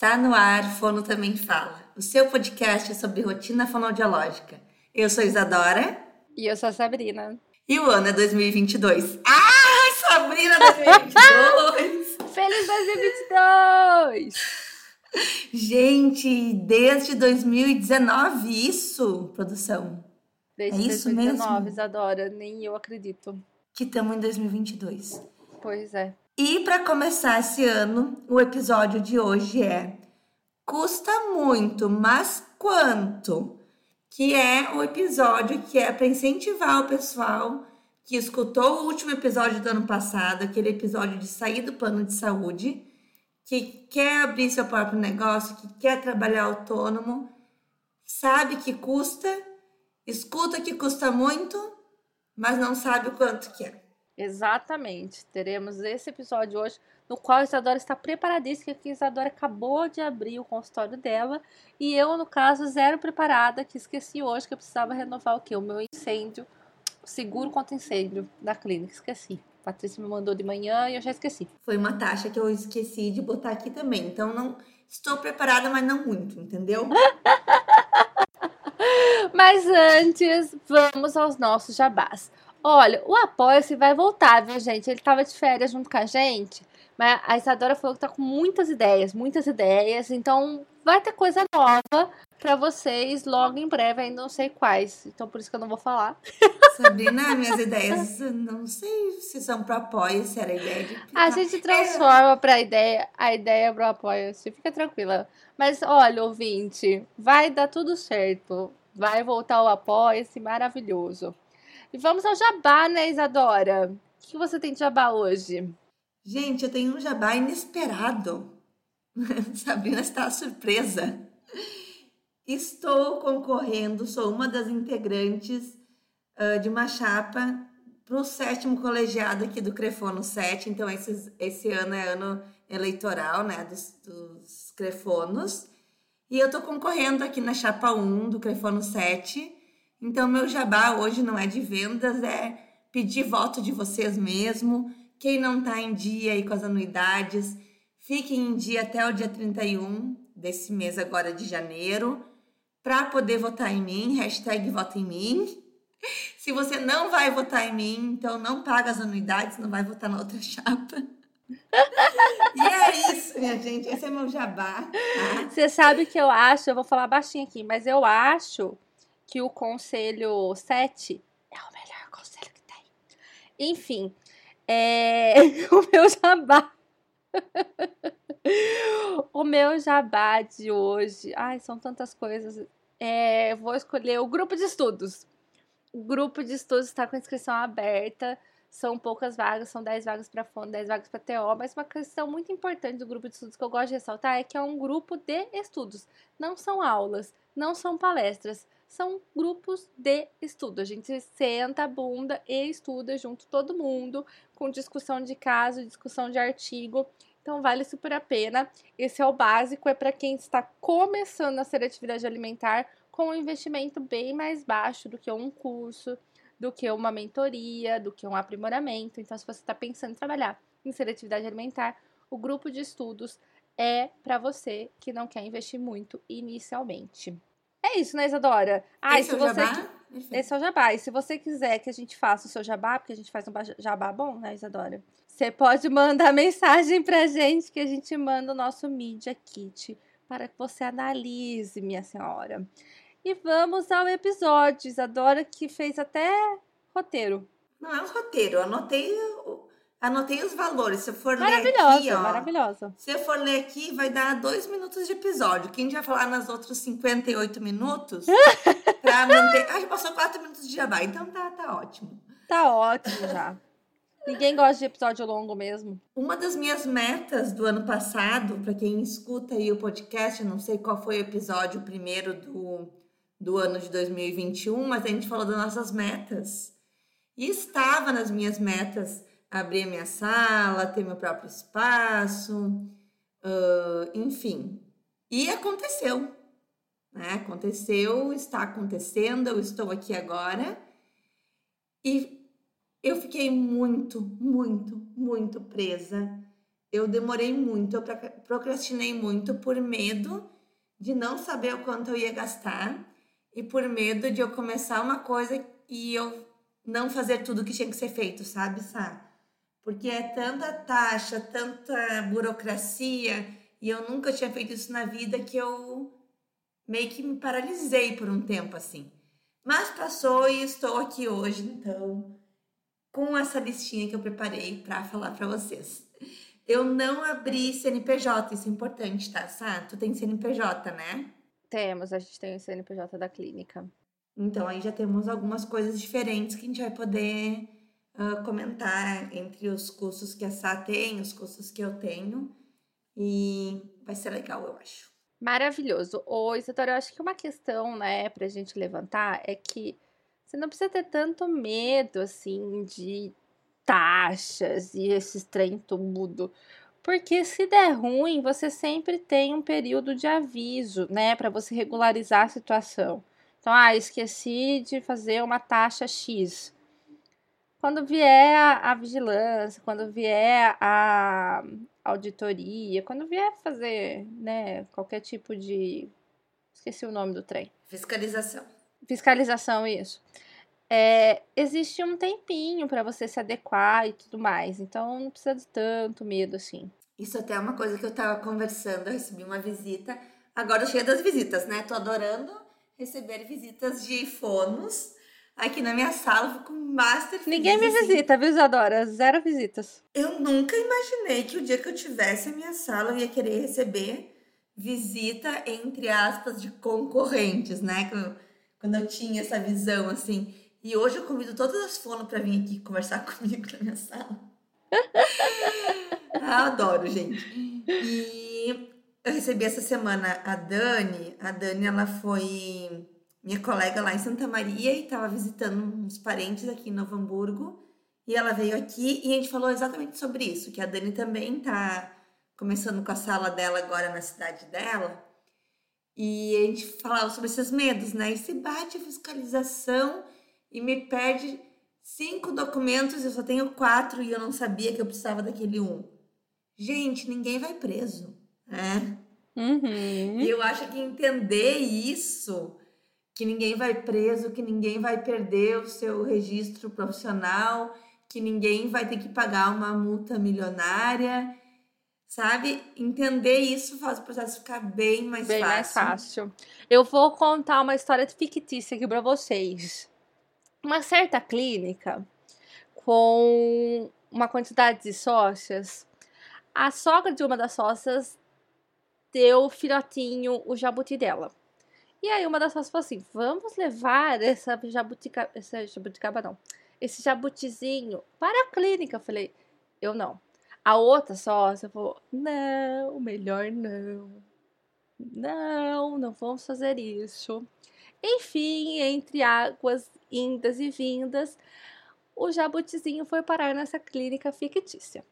Está no ar, Fono Também Fala, o seu podcast sobre rotina fonoaudiológica. Eu sou Isadora. E eu sou a Sabrina. E o ano é 2022. Ah, Sabrina 2022! Feliz 2022! Gente, desde 2019 isso, produção? Desde é isso 2019, mesmo? Isadora, nem eu acredito. Que estamos em 2022. Pois é. E para começar esse ano, o episódio de hoje é Custa muito, mas quanto? Que é o episódio que é para incentivar o pessoal que escutou o último episódio do ano passado, aquele episódio de sair do plano de saúde, que quer abrir seu próprio negócio, que quer trabalhar autônomo, sabe que custa, escuta que custa muito, mas não sabe o quanto que é. Exatamente. Teremos esse episódio hoje, no qual a Isadora está preparadíssima, que a Isadora acabou de abrir o consultório dela. E eu, no caso, zero preparada, que esqueci hoje que eu precisava renovar o quê? O meu incêndio, o seguro contra incêndio da clínica. Esqueci. A Patrícia me mandou de manhã e eu já esqueci. Foi uma taxa que eu esqueci de botar aqui também. Então não estou preparada, mas não muito, entendeu? Mas antes, vamos aos nossos jabás. Olha, o Apoia-se vai voltar, viu, gente? Ele tava de férias junto com a gente, mas a Isadora falou que tá com muitas ideias, muitas ideias, então vai ter coisa nova para vocês logo em breve, ainda não sei quais, então por isso que eu não vou falar. Sabrina, minhas ideias, não sei se são pro apoio, se era ideia de. A gente transforma pra ideia, a ideia pro Apoia-se, fica tranquila. Mas olha, ouvinte, vai dar tudo certo. Vai voltar o Apoia-se maravilhoso. E vamos ao jabá, né, Isadora? O que você tem de jabá hoje? Gente, eu tenho um jabá inesperado. Sabrina está surpresa. Estou concorrendo, sou uma das integrantes uh, de uma chapa para o sétimo colegiado aqui do Crefono 7. Então, esse, esse ano é ano eleitoral, né, dos, dos Crefonos. E eu estou concorrendo aqui na chapa 1 do Crefono 7 então, meu jabá hoje não é de vendas, é pedir voto de vocês mesmo. Quem não está em dia aí com as anuidades, fiquem em dia até o dia 31 desse mês agora de janeiro, para poder votar em mim, hashtag vota em mim. Se você não vai votar em mim, então não paga as anuidades, não vai votar na outra chapa. e é isso, minha gente. Esse é meu jabá. Tá? Você sabe que eu acho, eu vou falar baixinho aqui, mas eu acho que o conselho 7 é o melhor conselho que tem. Enfim, é... o meu jabá. o meu jabá de hoje. Ai, são tantas coisas. É, vou escolher o grupo de estudos. O grupo de estudos está com inscrição aberta. São poucas vagas, são 10 vagas para fundo, 10 vagas para TO, mas uma questão muito importante do grupo de estudos que eu gosto de ressaltar é que é um grupo de estudos. Não são aulas, não são palestras, são grupos de estudo. A gente senta a bunda e estuda junto todo mundo, com discussão de caso, discussão de artigo. Então vale super a pena. Esse é o básico, é para quem está começando a ser atividade alimentar com um investimento bem mais baixo do que um curso, do que uma mentoria, do que um aprimoramento. Então, se você está pensando em trabalhar em seletividade alimentar, o grupo de estudos é para você que não quer investir muito inicialmente. É isso, né, Isadora? Ah, Esse é o você... jabá? Esse é o jabá. E se você quiser que a gente faça o seu jabá, porque a gente faz um jabá bom, né, Isadora? Você pode mandar mensagem pra gente que a gente manda o nosso Media Kit para que você analise, minha senhora. E vamos ao episódio. Isadora que fez até roteiro. Não é um roteiro, eu anotei Anotei os valores. Se eu for ler aqui, ó. Maravilhosa. Se eu for ler aqui, vai dar dois minutos de episódio. Quem já falar nos outros 58 minutos pra manter. Ah, já passou quatro minutos de jabá, então tá, tá ótimo. Tá ótimo já. Ninguém gosta de episódio longo mesmo. Uma das minhas metas do ano passado, para quem escuta aí o podcast, eu não sei qual foi o episódio primeiro do, do ano de 2021, mas a gente falou das nossas metas. E estava nas minhas metas abrir a minha sala, ter meu próprio espaço, uh, enfim. E aconteceu. Né? Aconteceu, está acontecendo, eu estou aqui agora. E eu fiquei muito, muito, muito presa eu demorei muito, eu procrastinei muito por medo de não saber o quanto eu ia gastar e por medo de eu começar uma coisa e eu não fazer tudo que tinha que ser feito, sabe, Sá? Porque é tanta taxa, tanta burocracia e eu nunca tinha feito isso na vida que eu meio que me paralisei por um tempo assim. Mas passou e estou aqui hoje, então, com essa listinha que eu preparei para falar para vocês. Eu não abri CNPJ, isso é importante, tá, Sá? Tu tem CNPJ, né? Temos, a gente tem o CNPJ da clínica. Então, aí já temos algumas coisas diferentes que a gente vai poder uh, comentar entre os cursos que a Sá tem, os cursos que eu tenho. E vai ser legal, eu acho. Maravilhoso. Ô, Isadora, eu acho que uma questão, né, pra gente levantar é que você não precisa ter tanto medo, assim, de taxas e esse trem tudo. Porque se der ruim, você sempre tem um período de aviso, né, para você regularizar a situação. Então, ah, esqueci de fazer uma taxa X. Quando vier a, a vigilância, quando vier a auditoria, quando vier fazer, né, qualquer tipo de esqueci o nome do trem. Fiscalização. Fiscalização, isso é, existe um tempinho para você se adequar e tudo mais. Então não precisa de tanto medo assim. Isso até é uma coisa que eu tava conversando, eu recebi uma visita. Agora cheia das visitas, né? Tô adorando receber visitas de fonos aqui na minha sala, fico master Ninguém me assim. visita, viu, Isadora? Zero visitas. Eu nunca imaginei que o dia que eu tivesse a minha sala eu ia querer receber visita, entre aspas, de concorrentes, né? Quando eu tinha essa visão, assim. E hoje eu convido todas as fonos para vir aqui conversar comigo na minha sala. ah, adoro, gente. E eu recebi essa semana a Dani. A Dani, ela foi minha colega lá em Santa Maria e estava visitando uns parentes aqui em Novo Hamburgo. E ela veio aqui e a gente falou exatamente sobre isso, que a Dani também está começando com a sala dela agora na cidade dela. E a gente falava sobre esses medos, né? E se bate a fiscalização e me perde cinco documentos, eu só tenho quatro e eu não sabia que eu precisava daquele um. Gente, ninguém vai preso, né? Uhum. E eu acho que entender isso, que ninguém vai preso, que ninguém vai perder o seu registro profissional, que ninguém vai ter que pagar uma multa milionária, sabe? Entender isso faz o processo ficar bem mais bem fácil. Bem mais fácil. Eu vou contar uma história fictícia aqui para vocês uma certa clínica com uma quantidade de sócias, a sogra de uma das sócias deu filhotinho o jabuti dela. E aí uma das sócias falou assim: vamos levar essa jabutica, essa jabuticaba não, esse jabutizinho para a clínica. Eu falei, eu não. A outra sócia falou: não, melhor não. Não, não vamos fazer isso. Enfim, entre águas indas e vindas, o jabutizinho foi parar nessa clínica fictícia.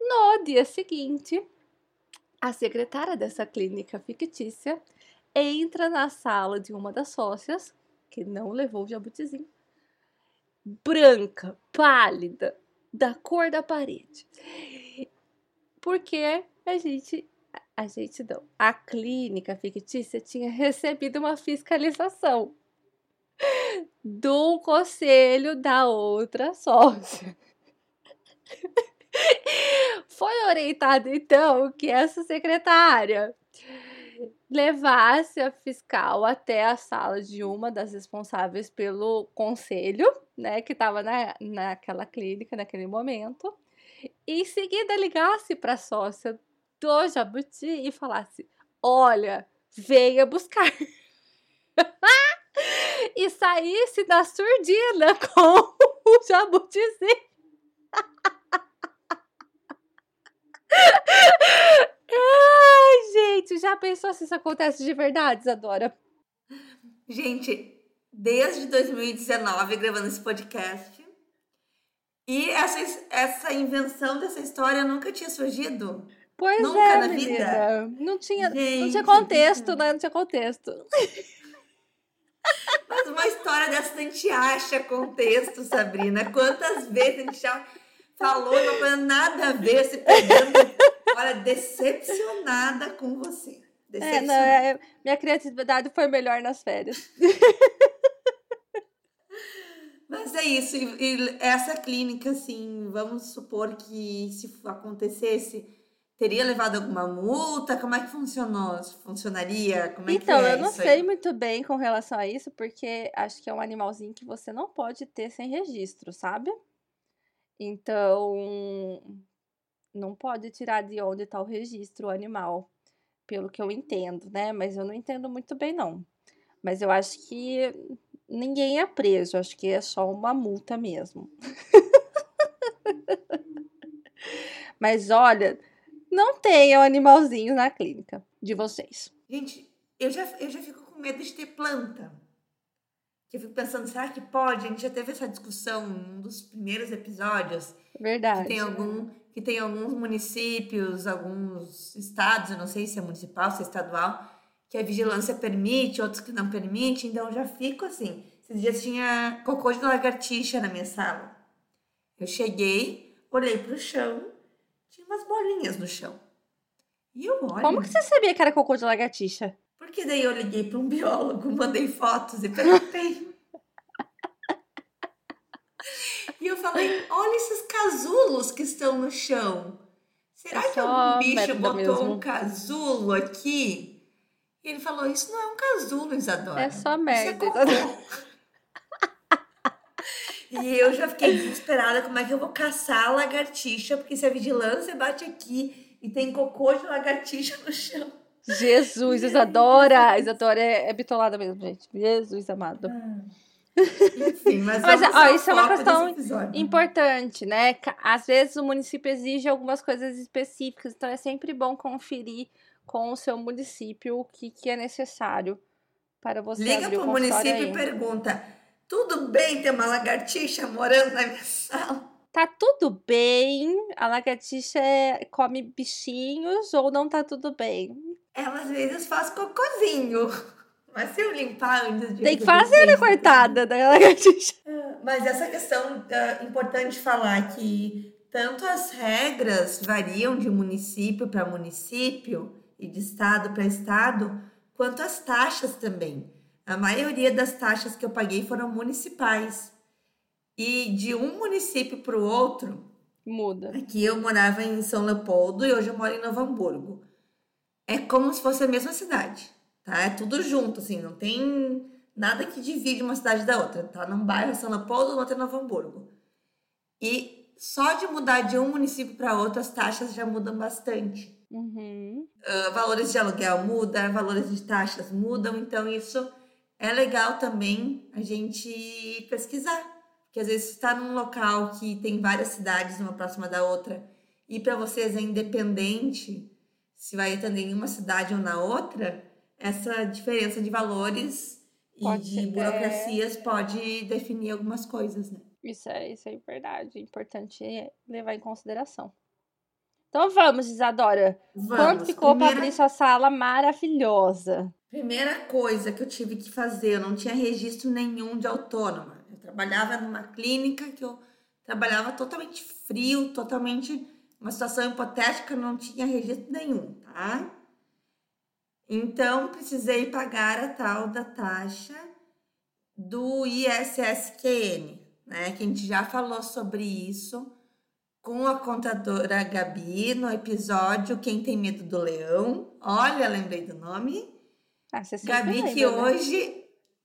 No dia seguinte, a secretária dessa clínica fictícia entra na sala de uma das sócias, que não levou o jabutizinho, branca, pálida, da cor da parede. Porque a gente a gente não. A clínica fictícia tinha recebido uma fiscalização do conselho da outra sócia. Foi orientado então que essa secretária levasse a fiscal até a sala de uma das responsáveis pelo conselho, né, que estava na, naquela clínica naquele momento, e em seguida ligasse para a sócia do Jabuti e falasse: Olha, venha buscar. e saísse da surdina com o Jabutizinho. Ai, gente, já pensou se isso acontece de verdade, Isadora? Gente, desde 2019 gravando esse podcast. E essa, essa invenção dessa história nunca tinha surgido. Pois Nunca é, na menina. vida. Não tinha, Gente, não tinha contexto, né? Não tinha contexto. Mas uma história dessa a gente acha contexto, Sabrina. Quantas vezes a gente já falou uma coisa nada a ver, se pegando Olha, decepcionada com você. É, não, é, minha criatividade foi melhor nas férias. Mas é isso, e, e essa clínica, assim, vamos supor que se acontecesse, teria levado alguma multa? Como é que funcionou? Funcionaria? Como é então, que é eu não sei muito bem com relação a isso, porque acho que é um animalzinho que você não pode ter sem registro, sabe? Então, não pode tirar de onde está o registro animal, pelo que eu entendo, né? Mas eu não entendo muito bem, não. Mas eu acho que ninguém é preso, acho que é só uma multa mesmo. Mas olha, não tenham animalzinhos na clínica de vocês. Gente, eu já, eu já fico com medo de ter planta. Eu fico pensando, será que pode? A gente já teve essa discussão em um dos primeiros episódios. Verdade. Que tem, algum, que tem alguns municípios, alguns estados, eu não sei se é municipal, se é estadual, que a vigilância permite, outros que não permite, então eu já fico assim. Esses dias tinha cocô de lagartixa na minha sala. Eu cheguei, olhei pro chão, tinha umas bolinhas no chão. E eu olho. Como que você sabia que era cocô de lagartixa? Porque daí eu liguei para um biólogo, mandei fotos e perguntei. E eu falei: olha esses casulos que estão no chão. Será é que algum bicho botou mesmo. um casulo aqui? E ele falou: Isso não é um casulo, Isadora. É só merda. É e eu já fiquei desesperada: como é que eu vou caçar a lagartixa? Porque se a vigilância bate aqui e tem cocô de lagartixa no chão. Jesus, Isadora! Isadora é, é bitolada mesmo, gente. Jesus amado. Ah. Enfim, mas, mas ó, isso é uma questão importante, né? Às vezes o município exige algumas coisas específicas, então é sempre bom conferir com o seu município o que, que é necessário para você Liga abrir o município aí. e pergunta: tudo bem ter uma lagartixa morando na minha sala? Tá tudo bem? A lagartixa é, come bichinhos ou não tá tudo bem? Ela às vezes faz cocôzinho. Mas se eu limpar antes de. Tem que fazer, né, coitada da lagartixa. É, mas essa questão é importante falar que tanto as regras variam de município para município e de estado para estado, quanto as taxas também. A maioria das taxas que eu paguei foram municipais. E de um município para o outro. Muda. Aqui eu morava em São Leopoldo e hoje eu moro em Novo Hamburgo. É como se fosse a mesma cidade, tá? É tudo junto, assim, não tem nada que divide uma cidade da outra. Tá num bairro São Leopoldo, no outro é Novo Hamburgo. E só de mudar de um município para outro, as taxas já mudam bastante. Uhum. Uh, valores de aluguel mudam, valores de taxas mudam, então isso é legal também a gente pesquisar. Porque às vezes está num local que tem várias cidades, uma próxima da outra, e para vocês é independente se vai atender em uma cidade ou na outra, essa diferença de valores pode e de burocracias é... pode definir algumas coisas, né? Isso é, isso é verdade, é importante levar em consideração. Então vamos, Isadora. Vamos. Quanto ficou Primeira... para abrir sua sala maravilhosa? Primeira coisa que eu tive que fazer, eu não tinha registro nenhum de autônoma. Eu trabalhava numa clínica que eu trabalhava totalmente frio, totalmente uma situação hipotética, não tinha registro nenhum, tá? Então precisei pagar a tal da taxa do ISSQN, né? Que a gente já falou sobre isso com a contadora Gabi no episódio Quem Tem Medo do Leão. Olha, lembrei do nome. Ah, Gabi, lembra, que né? hoje.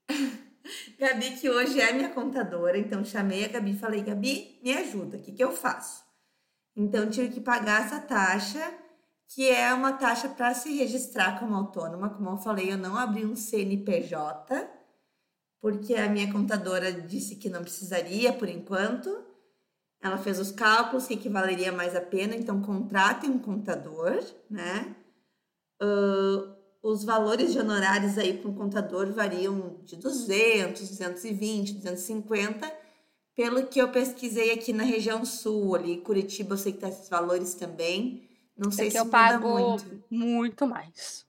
Gabi, que hoje é minha contadora, então chamei a Gabi e falei: Gabi, me ajuda, o que, que eu faço? Então tive que pagar essa taxa, que é uma taxa para se registrar como autônoma. Como eu falei, eu não abri um CNPJ, porque a minha contadora disse que não precisaria por enquanto. Ela fez os cálculos que, valeria mais a pena, então contratem um contador, né? Uh, os valores de honorários aí para um contador variam de 200, 220, 250. Pelo que eu pesquisei aqui na região sul, ali Curitiba, eu sei que tá esses valores também. Não sei é se eu pago muito. muito mais.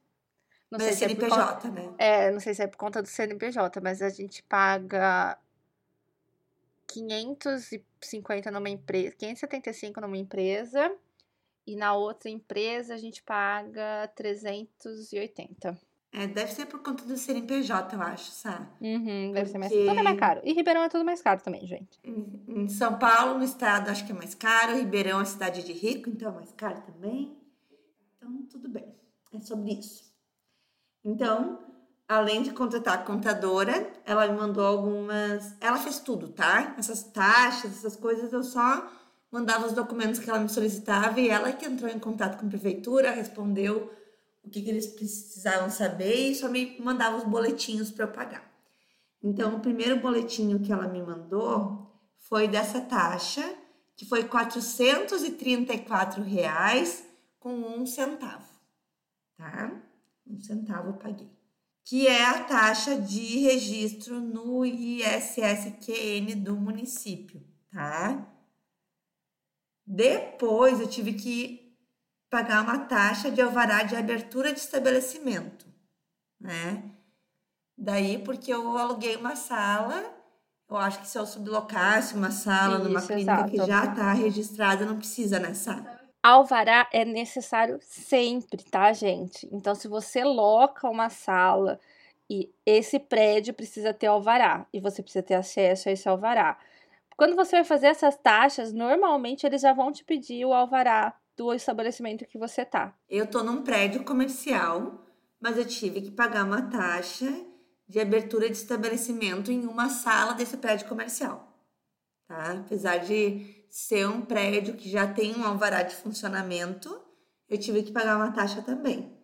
Não mas sei é CNPJ, se é né? É, não sei se é por conta do CNPJ, mas a gente paga 550 numa empresa, 575 numa empresa E na outra empresa a gente paga 380. É, deve ser por conta do CNPJ, eu acho, sabe? Uhum, deve ser mais caro. Tudo é mais caro. E Ribeirão é tudo mais caro também, gente. Em São Paulo, no estado, acho que é mais caro. Ribeirão é cidade de rico, então é mais caro também. Então, tudo bem. É sobre isso. Então, além de contratar a contadora, ela me mandou algumas. Ela fez tudo, tá? Essas taxas, essas coisas, eu só mandava os documentos que ela me solicitava e ela que entrou em contato com a prefeitura, respondeu o que, que eles precisavam saber e só me mandava os boletinhos para eu pagar. Então, o primeiro boletinho que ela me mandou foi dessa taxa, que foi 434 reais com um centavo, tá? Um centavo eu paguei. Que é a taxa de registro no ISSQN do município, tá? Depois eu tive que pagar uma taxa de alvará de abertura de estabelecimento, né? Daí, porque eu aluguei uma sala, eu acho que se eu sublocasse uma sala Isso, numa clínica exato. que já está registrada, não precisa nessa. Alvará é necessário sempre, tá, gente? Então, se você loca uma sala e esse prédio precisa ter alvará e você precisa ter acesso a esse alvará. Quando você vai fazer essas taxas, normalmente eles já vão te pedir o alvará do estabelecimento que você tá. Eu tô num prédio comercial, mas eu tive que pagar uma taxa de abertura de estabelecimento em uma sala desse prédio comercial. Tá? Apesar de ser um prédio que já tem um alvará de funcionamento, eu tive que pagar uma taxa também.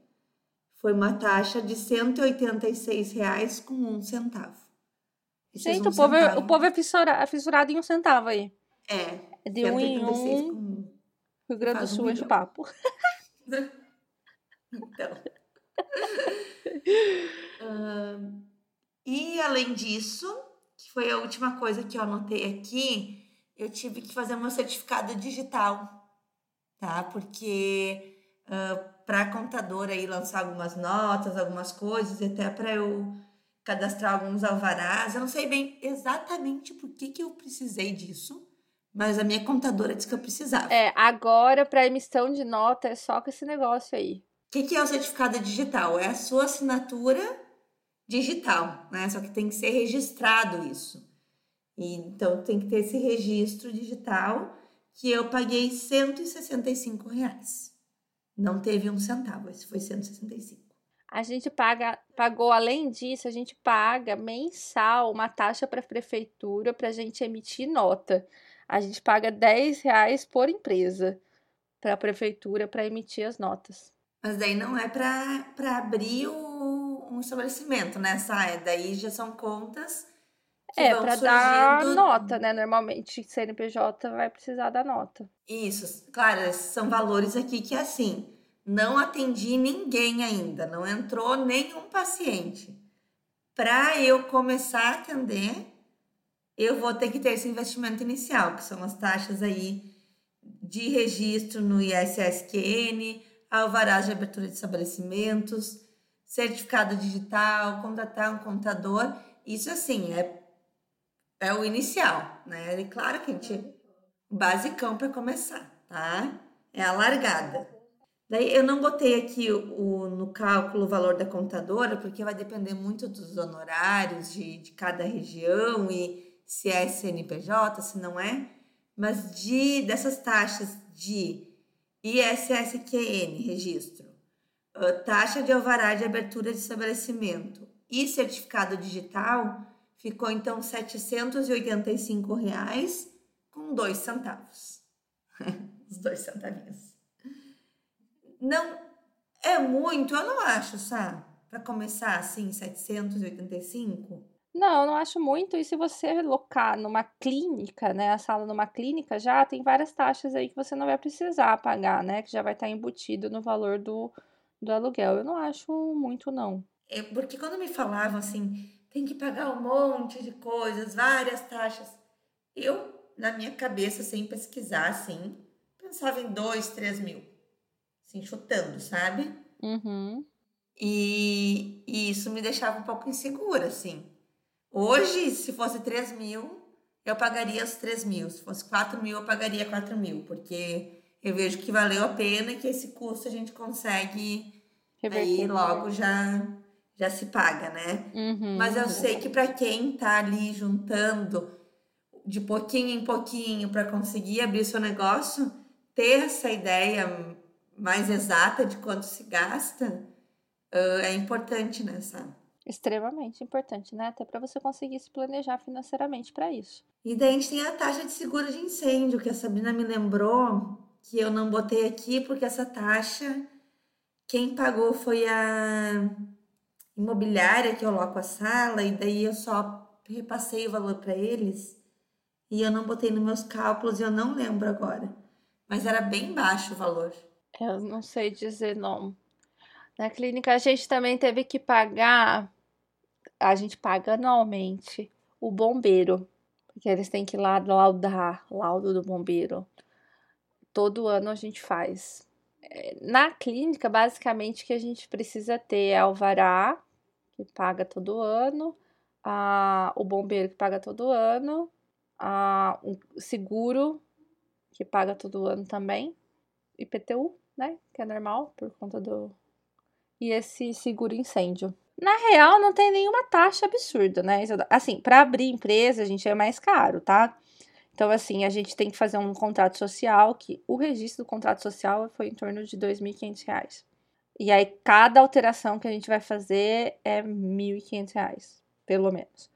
Foi uma taxa de R$ 186,00 com um centavo. Gente, um o, povo é, o povo é fissurado, é fissurado em um centavo aí. É. É de um em um. Rio Grande do Sul um de papo. então. uh, e além disso, que foi a última coisa que eu anotei aqui, eu tive que fazer meu certificado digital, tá? Porque uh, para a contadora aí lançar algumas notas, algumas coisas, e até para eu cadastrar alguns alvarás, eu não sei bem exatamente por que, que eu precisei disso, mas a minha contadora disse que eu precisava. É, agora para emissão de nota é só com esse negócio aí. O que, que é o certificado digital? É a sua assinatura digital, né? Só que tem que ser registrado isso. E, então tem que ter esse registro digital que eu paguei 165 reais. Não teve um centavo, esse foi 165. A gente paga, pagou, além disso, a gente paga mensal uma taxa para a prefeitura para a gente emitir nota a gente paga 10 reais por empresa para a prefeitura para emitir as notas. Mas daí não é para abrir o, um estabelecimento, né, Sai? Daí já são contas. é, para dar nota, né? Normalmente, CNPJ vai precisar da nota. Isso, claro, são valores aqui que assim, não atendi ninguém ainda, não entrou nenhum paciente. Para eu começar a atender, eu vou ter que ter esse investimento inicial, que são as taxas aí de registro no ISSQN, alvarás de abertura de estabelecimentos, certificado digital, contratar um contador. Isso, assim, é, é o inicial, né? E claro que a gente... Basicão para começar, tá? É a largada. Daí eu não botei aqui o, o, no cálculo o valor da contadora, porque vai depender muito dos honorários de, de cada região e se é CNPJ, se não é, mas de dessas taxas de ISSQN, registro, taxa de alvará de abertura de estabelecimento e certificado digital, ficou então 785 reais com dois centavos. Os dois. Não é muito, eu não acho, sabe? Para começar assim, 785. Não, não acho muito. E se você locar numa clínica, né, a sala numa clínica, já tem várias taxas aí que você não vai precisar pagar, né, que já vai estar embutido no valor do, do aluguel. Eu não acho muito, não. É porque quando me falavam assim, tem que pagar um monte de coisas, várias taxas, eu, na minha cabeça, sem pesquisar, assim, pensava em dois, três mil. Assim, chutando, sabe? Uhum. E, e isso me deixava um pouco insegura, assim. Hoje, se fosse 3 mil, eu pagaria os 3 mil. Se fosse 4 mil, eu pagaria 4 mil, porque eu vejo que valeu a pena e que esse custo a gente consegue aí logo já já se paga, né? Uhum. Mas eu sei que para quem tá ali juntando de pouquinho em pouquinho para conseguir abrir seu negócio, ter essa ideia mais exata de quanto se gasta uh, é importante nessa. Extremamente importante, né? Até para você conseguir se planejar financeiramente para isso. E daí a gente tem a taxa de seguro de incêndio, que a Sabrina me lembrou que eu não botei aqui, porque essa taxa, quem pagou foi a imobiliária que eu loco a sala, e daí eu só repassei o valor para eles. E eu não botei nos meus cálculos e eu não lembro agora. Mas era bem baixo o valor. Eu não sei dizer não. Na clínica a gente também teve que pagar, a gente paga anualmente o bombeiro, porque eles têm que lá laudar, laudo do bombeiro. Todo ano a gente faz. É, na clínica, basicamente, que a gente precisa ter é alvará, que paga todo ano, a, o bombeiro que paga todo ano, a, o seguro, que paga todo ano também, IPTU, né? Que é normal por conta do. E esse seguro incêndio. Na real, não tem nenhuma taxa absurda, né? Assim, para abrir empresa, a gente é mais caro, tá? Então, assim, a gente tem que fazer um contrato social, que o registro do contrato social foi em torno de R$ 2.500. E aí, cada alteração que a gente vai fazer é R$ 1.500, pelo menos.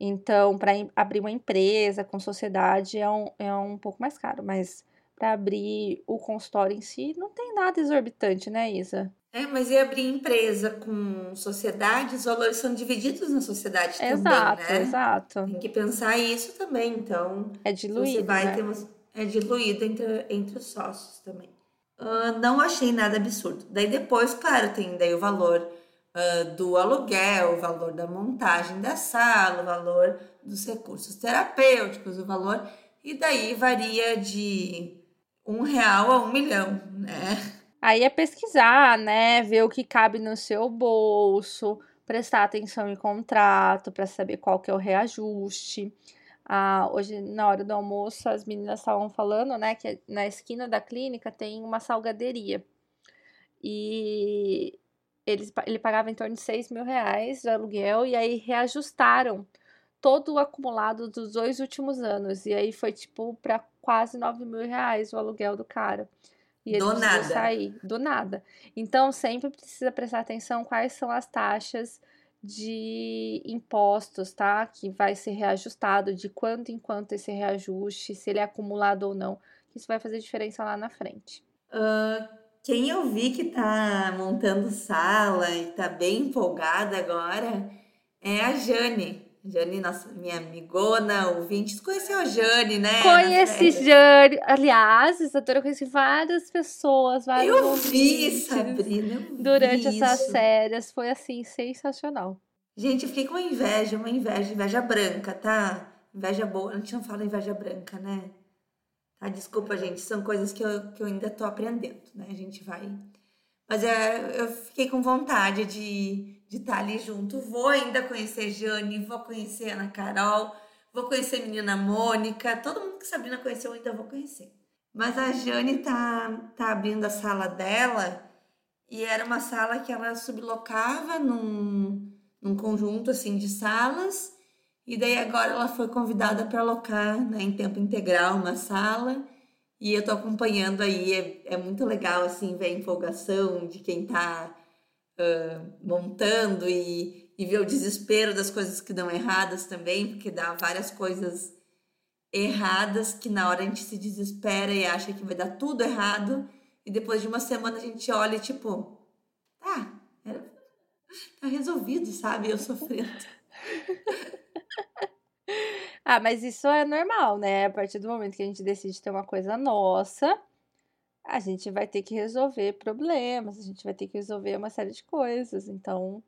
Então, para abrir uma empresa com sociedade é um, é um pouco mais caro, mas para abrir o consultório em si não tem nada exorbitante, né, Isa? É, mas e abrir empresa com sociedade, os valores são divididos na sociedade exato, também, né? Exato, Tem que pensar isso também, então. É diluído, você vai né? ter é diluído entre, entre os sócios também. Uh, não achei nada absurdo. Daí depois, claro, tem daí o valor uh, do aluguel, o valor da montagem da sala, o valor dos recursos terapêuticos, o valor... E daí varia de um real a um milhão, né? Aí é pesquisar, né? Ver o que cabe no seu bolso, prestar atenção em contrato para saber qual que é o reajuste. Ah, hoje, na hora do almoço, as meninas estavam falando, né, que na esquina da clínica tem uma salgaderia. E eles, ele pagava em torno de 6 mil reais de aluguel e aí reajustaram todo o acumulado dos dois últimos anos. E aí foi, tipo, para quase 9 mil reais o aluguel do cara. E Do nada. sair, do nada. Então, sempre precisa prestar atenção quais são as taxas de impostos, tá? Que vai ser reajustado, de quanto em quanto esse reajuste, se ele é acumulado ou não. Isso vai fazer diferença lá na frente. Uh, quem eu vi que tá montando sala e tá bem empolgada agora é a Jane. Jane, nossa, minha amigona, ouvinte. Conheceu a Jane, né? Conheci? Jane. Aliás, Isadora, eu conheci várias pessoas, vários Eu vi, Sabrina. eu Durante vi essas isso. férias. Foi, assim, sensacional. Gente, eu fiquei com inveja, uma inveja, inveja branca, tá? Inveja boa, a gente não fala inveja branca, né? Tá, desculpa, gente, são coisas que eu, que eu ainda tô aprendendo, né? A gente vai. Mas é, eu fiquei com vontade de de estar ali junto. Vou ainda conhecer Jane, vou conhecer Ana Carol, vou conhecer a menina Mônica, todo mundo que Sabrina conheceu eu ainda vou conhecer. Mas a Jane tá, tá abrindo a sala dela e era uma sala que ela sublocava num, num conjunto assim de salas e daí agora ela foi convidada para alocar né, em tempo integral uma sala e eu tô acompanhando aí, é, é muito legal assim ver a empolgação de quem tá uh, montando e, e ver o desespero das coisas que dão erradas também, porque dá várias coisas erradas que na hora a gente se desespera e acha que vai dar tudo errado e depois de uma semana a gente olha e tipo, tá, era, tá resolvido, sabe? Eu sofrendo. Ah, mas isso é normal, né? A partir do momento que a gente decide ter uma coisa nossa, a gente vai ter que resolver problemas, a gente vai ter que resolver uma série de coisas. Então,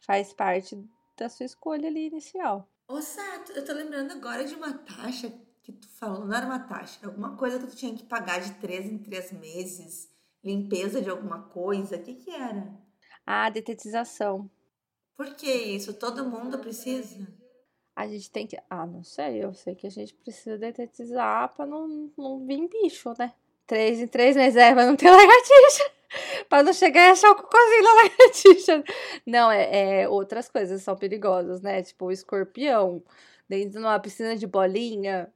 faz parte da sua escolha ali inicial. Ô, Sato, eu tô lembrando agora de uma taxa que tu falou, não era uma taxa, era alguma coisa que tu tinha que pagar de três em três meses, limpeza de alguma coisa, o que que era? A detetização. Por que isso? Todo mundo precisa? A gente tem que. Ah, não sei, eu sei que a gente precisa detetizar pra não, não vir bicho, né? Três em três meses. É, mas não tem lagartixa. pra não chegar e achar o cocôzinho da lagartixa. Não, é, é, outras coisas são perigosas, né? Tipo, o escorpião dentro de uma piscina de bolinha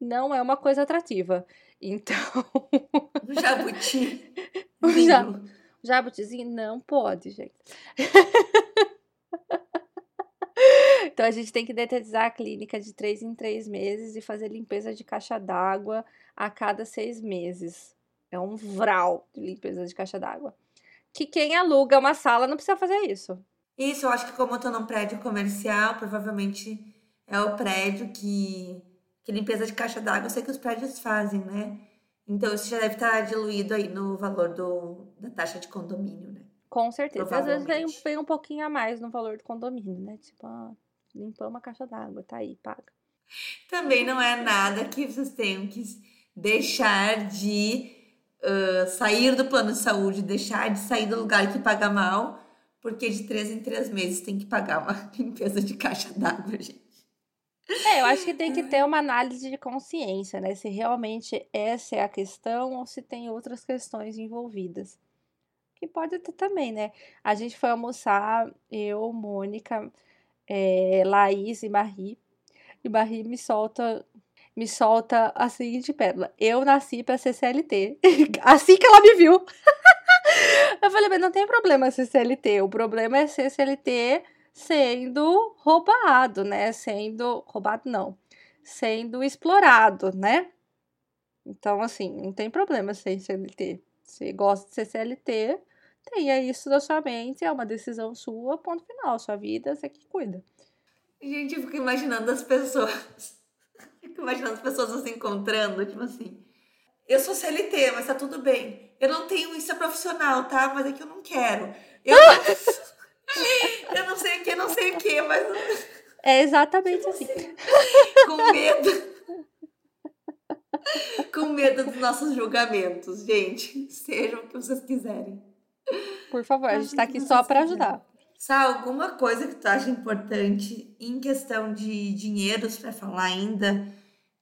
não é uma coisa atrativa. Então. O jabuti. o ja... jabutizinho não pode, gente. então a gente tem que detetizar a clínica de três em três meses e fazer limpeza de caixa d'água a cada seis meses. É um vral de limpeza de caixa d'água. Que quem aluga uma sala não precisa fazer isso. Isso, eu acho que como eu tô num prédio comercial, provavelmente é o prédio que, que limpeza de caixa d'água, eu sei que os prédios fazem, né? Então isso já deve estar diluído aí no valor do, da taxa de condomínio, né? Com certeza. Às vezes vem, vem um pouquinho a mais no valor do condomínio, né? Tipo, ah, limpamos a caixa d'água, tá aí, paga. Também não é nada que vocês tenham que deixar de uh, sair do plano de saúde, deixar de sair do lugar que paga mal, porque de três em três meses tem que pagar uma limpeza de caixa d'água, gente. É, eu acho que tem que ter uma análise de consciência, né? Se realmente essa é a questão ou se tem outras questões envolvidas. Que pode ter também, né? A gente foi almoçar, eu, Mônica, é, Laís e Marie. E Marie me solta me solta a seguinte pérola. Eu nasci para ser CLT. assim que ela me viu. eu falei, mas não tem problema ser CLT. O problema é ser CLT sendo roubado, né? Sendo. Roubado não. Sendo explorado, né? Então, assim, não tem problema ser CLT. Se gosta de ser CLT, tenha isso na sua mente, é uma decisão sua, ponto final. Sua vida, você que cuida. Gente, eu fico imaginando as pessoas Fico imaginando as pessoas se encontrando, tipo assim. Eu sou CLT, mas tá tudo bem. Eu não tenho isso é profissional, tá? Mas é que eu não quero. Eu, eu não sei o que, não sei o que, mas. É exatamente assim. Com medo. Com medo dos nossos julgamentos, gente. Sejam o que vocês quiserem. Por favor, a gente tá aqui só para ajudar. Sá, alguma coisa que tu acha importante em questão de dinheiros para falar ainda?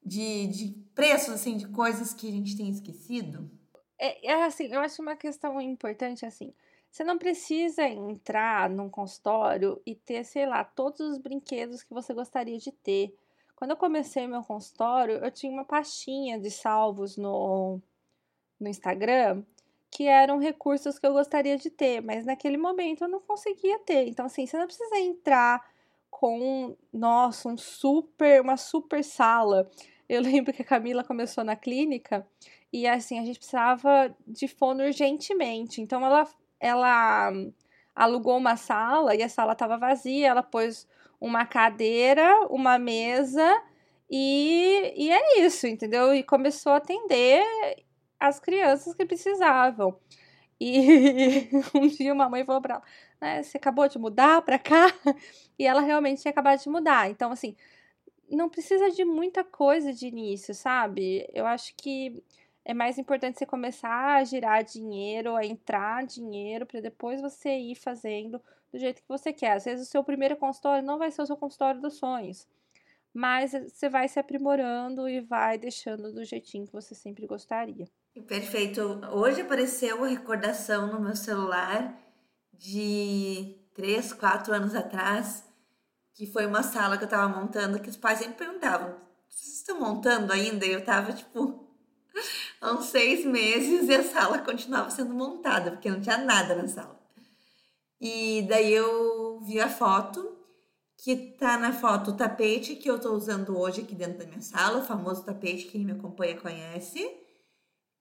De, de preços, assim, de coisas que a gente tem esquecido? É, é assim, eu acho uma questão importante, assim, você não precisa entrar num consultório e ter, sei lá, todos os brinquedos que você gostaria de ter. Quando eu comecei meu consultório, eu tinha uma pastinha de salvos no, no Instagram que eram recursos que eu gostaria de ter, mas naquele momento eu não conseguia ter. Então, assim, você não precisa entrar com, nossa, um super, uma super sala. Eu lembro que a Camila começou na clínica e assim, a gente precisava de fono urgentemente. Então ela ela alugou uma sala e a sala estava vazia, ela pôs uma cadeira, uma mesa e, e é isso, entendeu? E começou a atender as crianças que precisavam. E um dia uma mãe falou para ela, né, você acabou de mudar para cá? E ela realmente tinha acabado de mudar. Então, assim, não precisa de muita coisa de início, sabe? Eu acho que é mais importante você começar a girar dinheiro, a entrar dinheiro, para depois você ir fazendo do jeito que você quer. Às vezes o seu primeiro consultório não vai ser o seu consultório dos sonhos mas você vai se aprimorando e vai deixando do jeitinho que você sempre gostaria. Perfeito. Hoje apareceu uma recordação no meu celular de três, quatro anos atrás, que foi uma sala que eu estava montando, que os pais sempre perguntavam: vocês estão montando ainda? E eu estava tipo há uns seis meses e a sala continuava sendo montada, porque não tinha nada na sala. E daí eu vi a foto que tá na foto o tapete que eu tô usando hoje aqui dentro da minha sala, o famoso tapete que quem me acompanha conhece.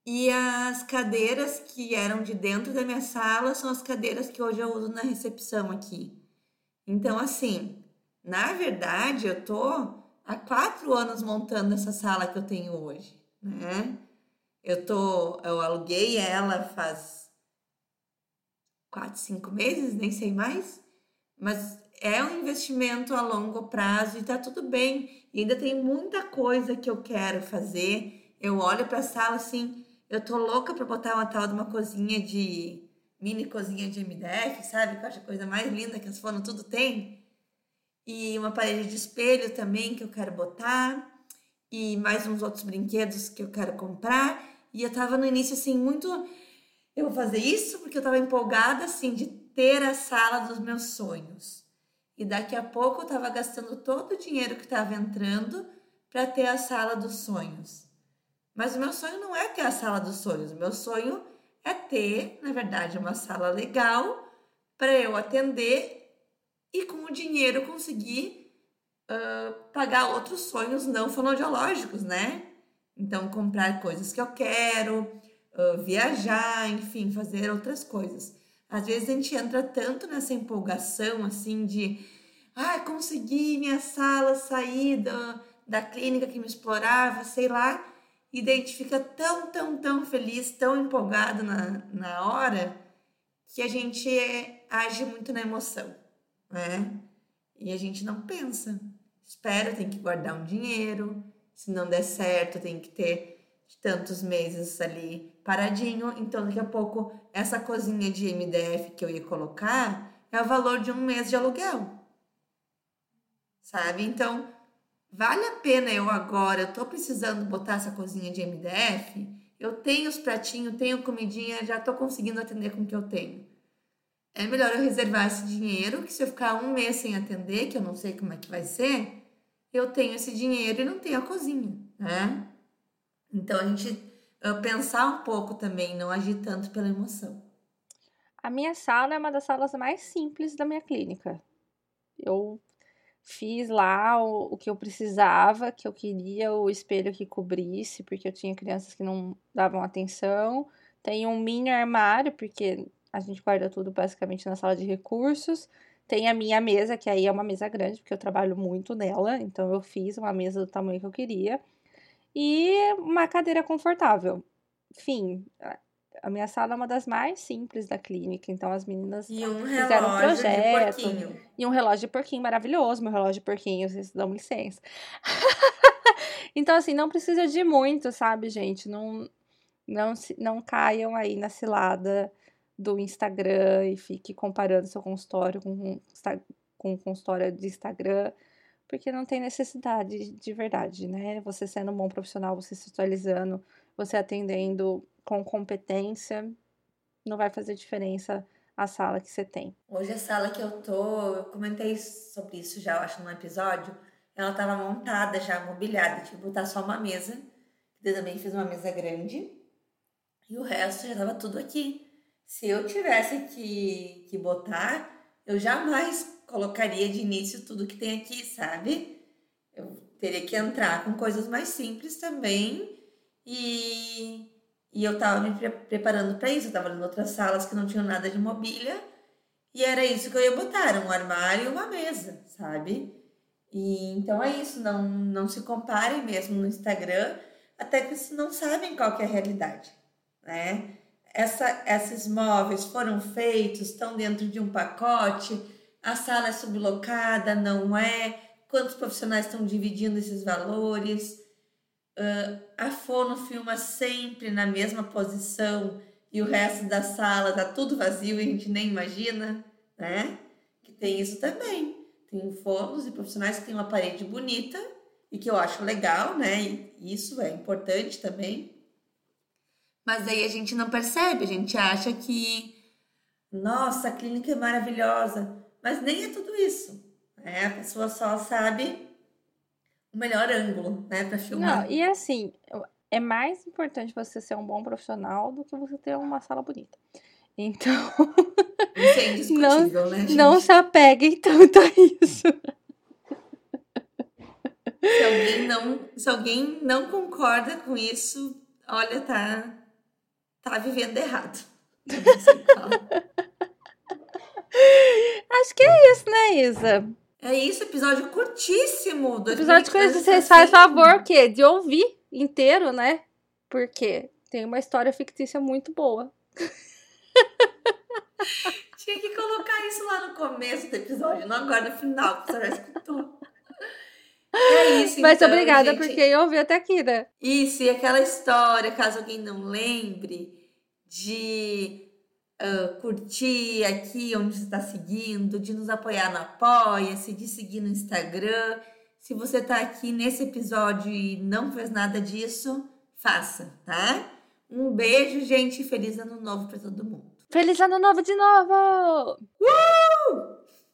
E as cadeiras que eram de dentro da minha sala são as cadeiras que hoje eu uso na recepção aqui. Então, assim, na verdade, eu tô há quatro anos montando essa sala que eu tenho hoje, né? Eu tô, eu aluguei ela faz quatro, cinco meses, nem sei mais, mas é um investimento a longo prazo e tá tudo bem. E ainda tem muita coisa que eu quero fazer. Eu olho para a sala assim, eu tô louca para botar uma tal de uma cozinha de mini cozinha de MDF, sabe? Que eu acho a coisa mais linda que as fono tudo tem. E uma parede de espelho também que eu quero botar. E mais uns outros brinquedos que eu quero comprar. E eu tava no início assim, muito. Eu vou fazer isso porque eu tava empolgada assim de ter a sala dos meus sonhos. E daqui a pouco eu tava gastando todo o dinheiro que tava entrando para ter a sala dos sonhos. Mas o meu sonho não é ter a sala dos sonhos. O meu sonho é ter, na verdade, uma sala legal para eu atender e com o dinheiro conseguir uh, pagar outros sonhos não fonoaudiológicos, né? Então, comprar coisas que eu quero, uh, viajar, enfim, fazer outras coisas. Às vezes a gente entra tanto nessa empolgação assim de ah, consegui minha sala sair da, da clínica que me explorava, sei lá, e daí a gente fica tão, tão, tão feliz, tão empolgado na, na hora, que a gente age muito na emoção, né? E a gente não pensa. Espera, tem que guardar um dinheiro, se não der certo, tem que ter tantos meses ali paradinho. Então, daqui a pouco, essa cozinha de MDF que eu ia colocar é o valor de um mês de aluguel. Sabe? Então, vale a pena eu agora, eu tô precisando botar essa cozinha de MDF, eu tenho os pratinhos, tenho comidinha, já tô conseguindo atender com o que eu tenho. É melhor eu reservar esse dinheiro, que se eu ficar um mês sem atender, que eu não sei como é que vai ser, eu tenho esse dinheiro e não tenho a cozinha, né? Então a gente uh, pensar um pouco também, não agir tanto pela emoção. A minha sala é uma das salas mais simples da minha clínica. Eu fiz lá o, o que eu precisava, que eu queria o espelho que cobrisse, porque eu tinha crianças que não davam atenção. Tem um mini armário, porque a gente guarda tudo basicamente na sala de recursos. Tem a minha mesa, que aí é uma mesa grande, porque eu trabalho muito nela, então eu fiz uma mesa do tamanho que eu queria. E uma cadeira confortável. Enfim, a minha sala é uma das mais simples da clínica, então as meninas e um fizeram um projeto. E um relógio de porquinho maravilhoso, meu relógio de porquinho, vocês dão licença. então, assim, não precisa de muito, sabe, gente? Não, não, não caiam aí na cilada do Instagram e fique comparando seu consultório com, com o consultório de Instagram, porque não tem necessidade de verdade, né? Você sendo um bom profissional, você se atualizando, você atendendo com competência, não vai fazer diferença a sala que você tem. Hoje a sala que eu tô, eu comentei sobre isso já, eu acho, num episódio, ela tava montada já, mobiliada, tipo, botar só uma mesa, eu também fiz uma mesa grande, e o resto já tava tudo aqui. Se eu tivesse que, que botar, eu jamais colocaria de início tudo que tem aqui, sabe? Eu teria que entrar com coisas mais simples também. E, e eu tava me pre preparando para isso. Eu tava em outras salas que não tinham nada de mobília. E era isso que eu ia botar, um armário e uma mesa, sabe? E então é isso, não, não se comparem mesmo no Instagram, até que vocês não sabem qual é a realidade, né? essa, esses móveis foram feitos, estão dentro de um pacote, a sala é sublocada, não é? Quantos profissionais estão dividindo esses valores? Uh, a fono filma sempre na mesma posição e o resto da sala tá tudo vazio e a gente nem imagina, né? Que tem isso também. Tem fonos e profissionais que têm uma parede bonita e que eu acho legal, né? E isso é importante também mas aí a gente não percebe, a gente acha que, nossa, a clínica é maravilhosa, mas nem é tudo isso. Né? A pessoa só sabe o melhor ângulo, né, para filmar. Não, e assim, é mais importante você ser um bom profissional do que você ter uma sala bonita. Então, isso é não, né, gente? Não se apeguem tanto a isso. Se alguém não, se alguém não concorda com isso, olha, tá tá vivendo errado. Acho que é isso, né, Isa? É isso, episódio curtíssimo. Do episódio que vocês fazem favor o quê? De ouvir inteiro, né? Porque tem uma história fictícia muito boa. Tinha que colocar isso lá no começo do episódio, não agora no final, que você já escutou. É isso, Mas então, obrigada gente. por quem ouviu até aqui, né? Isso, e aquela história, caso alguém não lembre, de uh, curtir aqui onde você está seguindo, de nos apoiar no Apoia-se, de seguir no Instagram. Se você está aqui nesse episódio e não fez nada disso, faça, tá? Um beijo, gente. Feliz ano novo para todo mundo. Feliz ano novo de novo! Uh!